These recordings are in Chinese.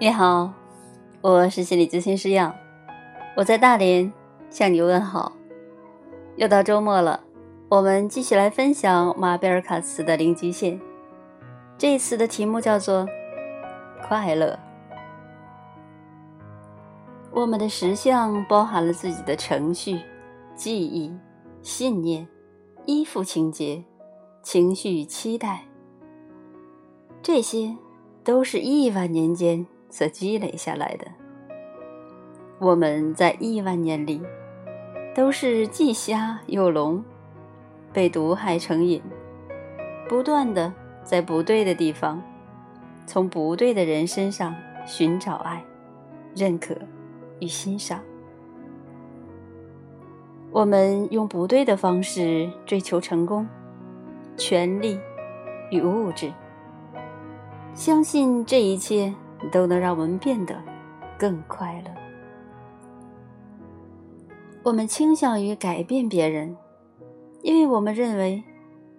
你好，我是心理咨询师杨，我在大连向你问好。又到周末了，我们继续来分享马贝尔卡斯的《零极限》。这次的题目叫做“快乐”。我们的实相包含了自己的程序、记忆、信念、依附情节、情绪与期待，这些都是亿万年间。所积累下来的，我们在亿万年里都是既瞎又聋，被毒害成瘾，不断的在不对的地方，从不对的人身上寻找爱、认可与欣赏。我们用不对的方式追求成功、权力与物质，相信这一切。都能让我们变得更快乐。我们倾向于改变别人，因为我们认为，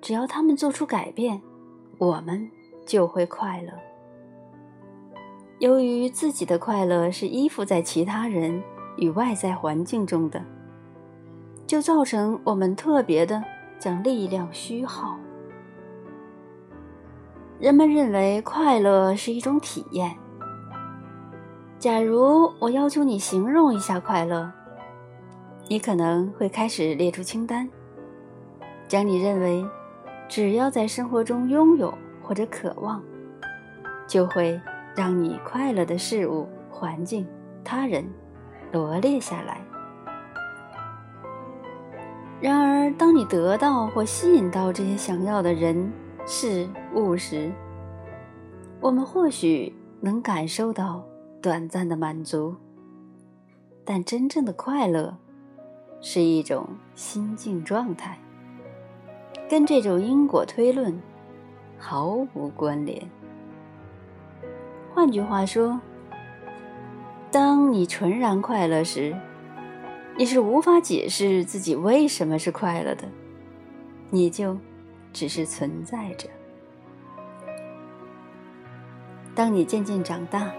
只要他们做出改变，我们就会快乐。由于自己的快乐是依附在其他人与外在环境中的，就造成我们特别的将力量虚耗。人们认为快乐是一种体验。假如我要求你形容一下快乐，你可能会开始列出清单，将你认为只要在生活中拥有或者渴望，就会让你快乐的事物、环境、他人罗列下来。然而，当你得到或吸引到这些想要的人、事物时，我们或许能感受到。短暂的满足，但真正的快乐是一种心境状态，跟这种因果推论毫无关联。换句话说，当你纯然快乐时，你是无法解释自己为什么是快乐的，你就只是存在着。当你渐渐长大。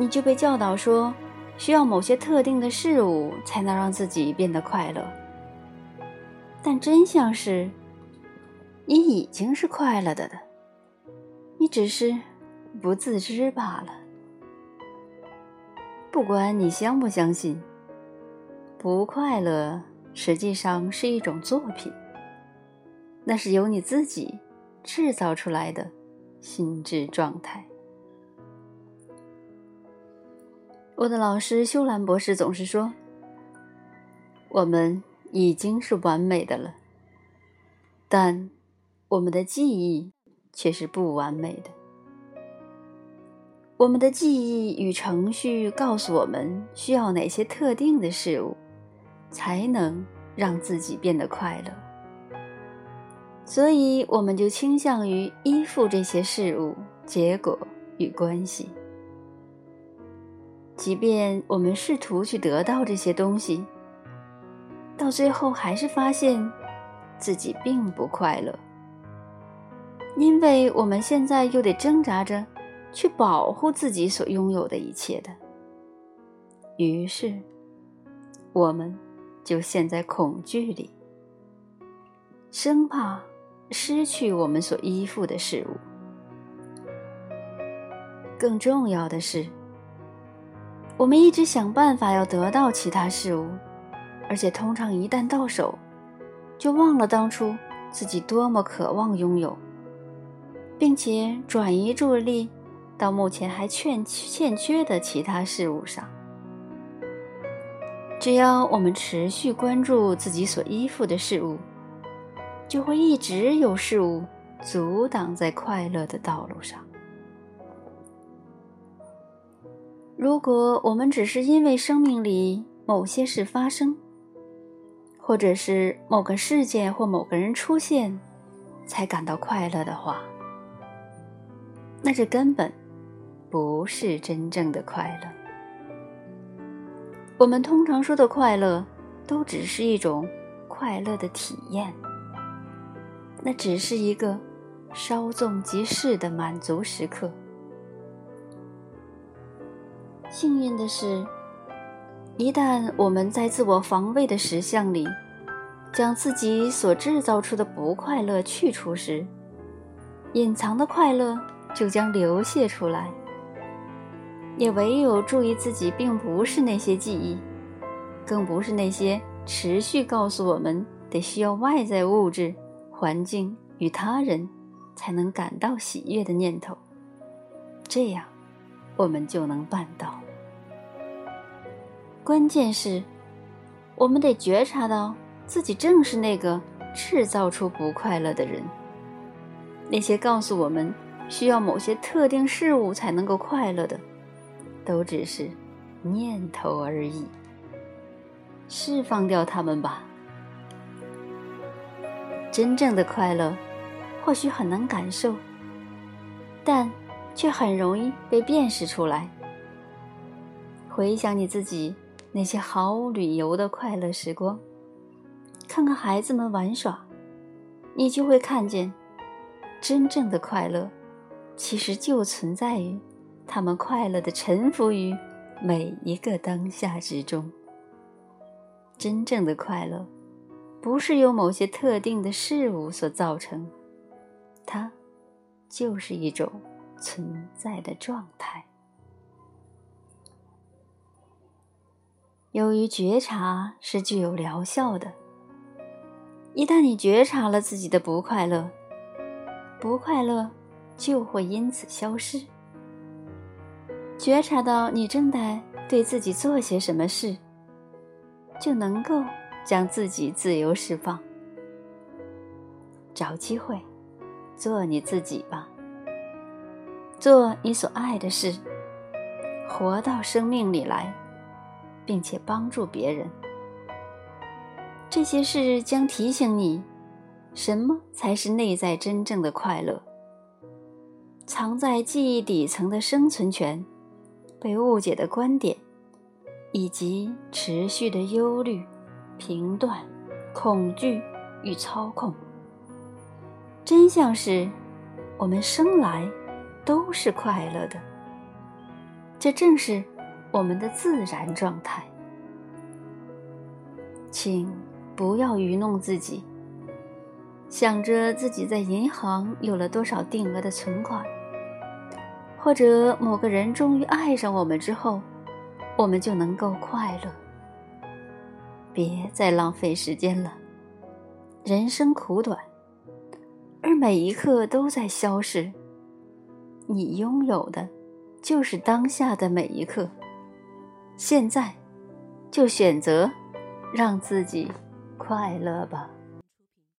你就被教导说，需要某些特定的事物才能让自己变得快乐。但真相是，你已经是快乐的的，你只是不自知罢了。不管你相不相信，不快乐实际上是一种作品，那是由你自己制造出来的心智状态。我的老师修兰博士总是说：“我们已经是完美的了，但我们的记忆却是不完美的。我们的记忆与程序告诉我们需要哪些特定的事物，才能让自己变得快乐。所以，我们就倾向于依附这些事物、结果与关系。”即便我们试图去得到这些东西，到最后还是发现自己并不快乐，因为我们现在又得挣扎着去保护自己所拥有的一切的。于是，我们就陷在恐惧里，生怕失去我们所依附的事物。更重要的是。我们一直想办法要得到其他事物，而且通常一旦到手，就忘了当初自己多么渴望拥有，并且转移注意力到目前还欠欠缺的其他事物上。只要我们持续关注自己所依附的事物，就会一直有事物阻挡在快乐的道路上。如果我们只是因为生命里某些事发生，或者是某个事件或某个人出现，才感到快乐的话，那这根本不是真正的快乐。我们通常说的快乐，都只是一种快乐的体验，那只是一个稍纵即逝的满足时刻。幸运的是，一旦我们在自我防卫的实相里，将自己所制造出的不快乐去除时，隐藏的快乐就将流泻出来。也唯有注意自己，并不是那些记忆，更不是那些持续告诉我们得需要外在物质、环境与他人才能感到喜悦的念头。这样，我们就能办到。关键是，我们得觉察到自己正是那个制造出不快乐的人。那些告诉我们需要某些特定事物才能够快乐的，都只是念头而已。释放掉它们吧。真正的快乐，或许很难感受，但却很容易被辨识出来。回想你自己。那些毫无理由的快乐时光，看看孩子们玩耍，你就会看见，真正的快乐，其实就存在于他们快乐的臣服于每一个当下之中。真正的快乐，不是由某些特定的事物所造成，它就是一种存在的状态。由于觉察是具有疗效的，一旦你觉察了自己的不快乐，不快乐就会因此消失。觉察到你正在对自己做些什么事，就能够将自己自由释放。找机会，做你自己吧，做你所爱的事，活到生命里来。并且帮助别人，这些事将提醒你，什么才是内在真正的快乐。藏在记忆底层的生存权、被误解的观点，以及持续的忧虑、评断、恐惧与操控。真相是，我们生来都是快乐的。这正是。我们的自然状态，请不要愚弄自己，想着自己在银行有了多少定额的存款，或者某个人终于爱上我们之后，我们就能够快乐。别再浪费时间了，人生苦短，而每一刻都在消逝。你拥有的，就是当下的每一刻。现在，就选择让自己快乐吧。